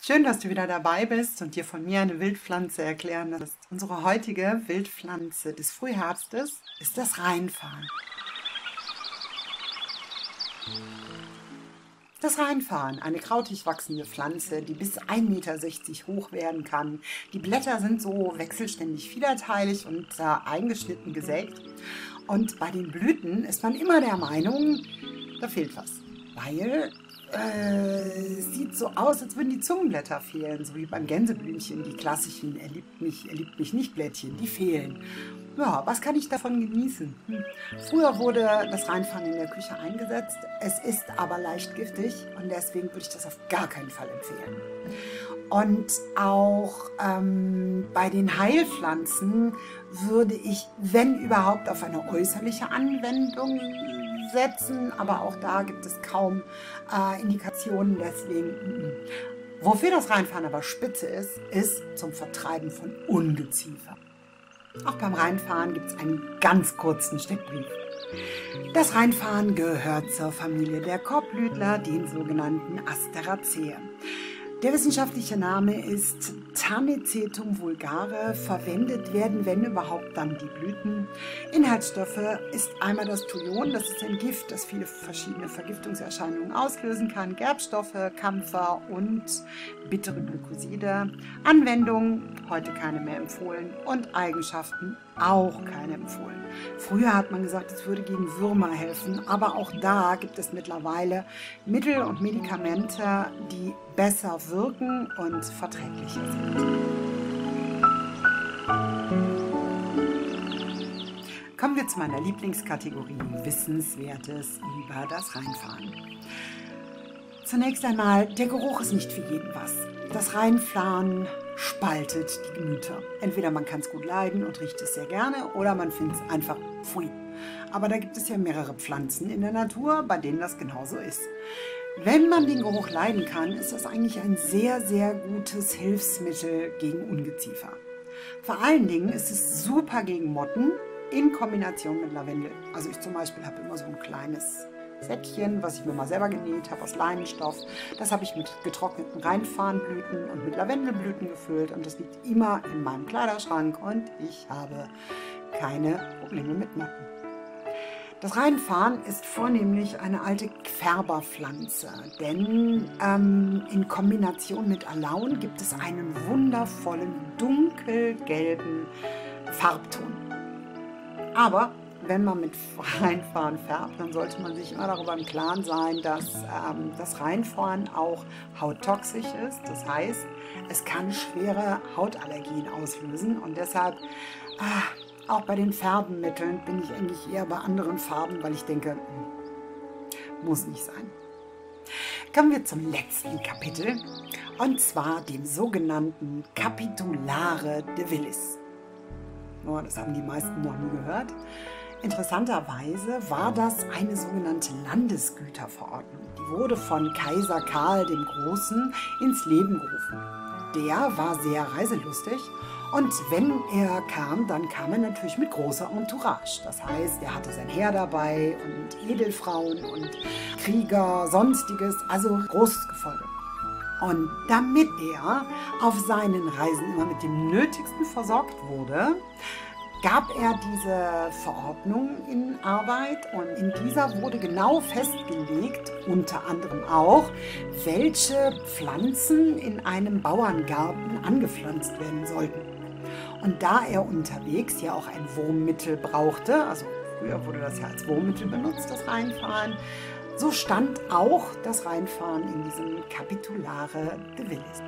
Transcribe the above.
Schön, dass du wieder dabei bist und dir von mir eine Wildpflanze erklären lässt. Unsere heutige Wildpflanze des Frühherbstes ist das Rheinfahren. Das Rheinfahren, eine krautig wachsende Pflanze, die bis 1,60 Meter hoch werden kann. Die Blätter sind so wechselständig fiederteilig und äh, eingeschnitten gesägt. Und bei den Blüten ist man immer der Meinung, da fehlt was. Weil äh, sieht so aus, als würden die Zungenblätter fehlen, so wie beim Gänseblümchen, die klassischen Er liebt mich, er liebt mich nicht Blättchen, die fehlen. Ja, was kann ich davon genießen? Hm. Früher wurde das Reinfahren in der Küche eingesetzt. Es ist aber leicht giftig und deswegen würde ich das auf gar keinen Fall empfehlen. Und auch ähm, bei den Heilpflanzen würde ich, wenn überhaupt, auf eine äußerliche Anwendung setzen, aber auch da gibt es kaum äh, Indikationen, deswegen. Mm, mm. Wofür das Reinfahren aber spitze ist, ist zum Vertreiben von Ungeziefer. Auch beim Reinfahren gibt es einen ganz kurzen Steckbrief. Das Reinfahren gehört zur Familie der Korbblütler, den sogenannten Asteraceae. Der wissenschaftliche Name ist Tanicetum vulgare. Verwendet werden, wenn überhaupt, dann die Blüten. Inhaltsstoffe ist einmal das Thujon, das ist ein Gift, das viele verschiedene Vergiftungserscheinungen auslösen kann. Gerbstoffe, Kampfer und bittere Glykoside. Anwendung, heute keine mehr empfohlen. Und Eigenschaften, auch keine empfohlen. Früher hat man gesagt, es würde gegen Würmer helfen, aber auch da gibt es mittlerweile Mittel und Medikamente, die besser wirken und verträglicher sind. Kommen wir zu meiner Lieblingskategorie Wissenswertes über das Reinfahren. Zunächst einmal, der Geruch ist nicht für jeden was. Das Reinfahren spaltet die Gemüter. Entweder man kann es gut leiden und riecht es sehr gerne oder man findet es einfach pfui. Aber da gibt es ja mehrere Pflanzen in der Natur, bei denen das genauso ist. Wenn man den Geruch leiden kann, ist das eigentlich ein sehr, sehr gutes Hilfsmittel gegen Ungeziefer. Vor allen Dingen ist es super gegen Motten in Kombination mit Lavendel. Also ich zum Beispiel habe immer so ein kleines Säckchen, was ich mir mal selber genäht habe aus Leinenstoff. Das habe ich mit getrockneten Rheinfarnblüten und mit Lavendelblüten gefüllt und das liegt immer in meinem Kleiderschrank und ich habe keine Probleme mit Motten. Das Rheinfahren ist vornehmlich eine alte Färberpflanze, denn ähm, in Kombination mit Alaun gibt es einen wundervollen dunkelgelben Farbton. Aber wenn man mit Rheinfahren färbt, dann sollte man sich immer darüber im Klaren sein, dass ähm, das Rheinfahren auch hauttoxisch ist. Das heißt, es kann schwere Hautallergien auslösen und deshalb ah, auch bei den Färbenmitteln bin ich eigentlich eher bei anderen Farben, weil ich denke, hm, muss nicht sein. Kommen wir zum letzten Kapitel und zwar dem sogenannten Capitulare de Willis. Oh, das haben die meisten noch nie gehört. Interessanterweise war das eine sogenannte Landesgüterverordnung. Die wurde von Kaiser Karl dem Großen ins Leben gerufen. Der war sehr reiselustig und wenn er kam, dann kam er natürlich mit großer Entourage. Das heißt, er hatte sein Heer dabei und Edelfrauen und Krieger, sonstiges, also großes Gefolge. Und damit er auf seinen Reisen immer mit dem Nötigsten versorgt wurde, gab er diese Verordnung in Arbeit und in dieser wurde genau festgelegt, unter anderem auch, welche Pflanzen in einem Bauerngarten angepflanzt werden sollten. Und da er unterwegs ja auch ein Wurmmittel brauchte, also früher wurde das ja als Wurmmittel benutzt, das Reinfahren, so stand auch das Reinfahren in diesem Capitulare de Willis.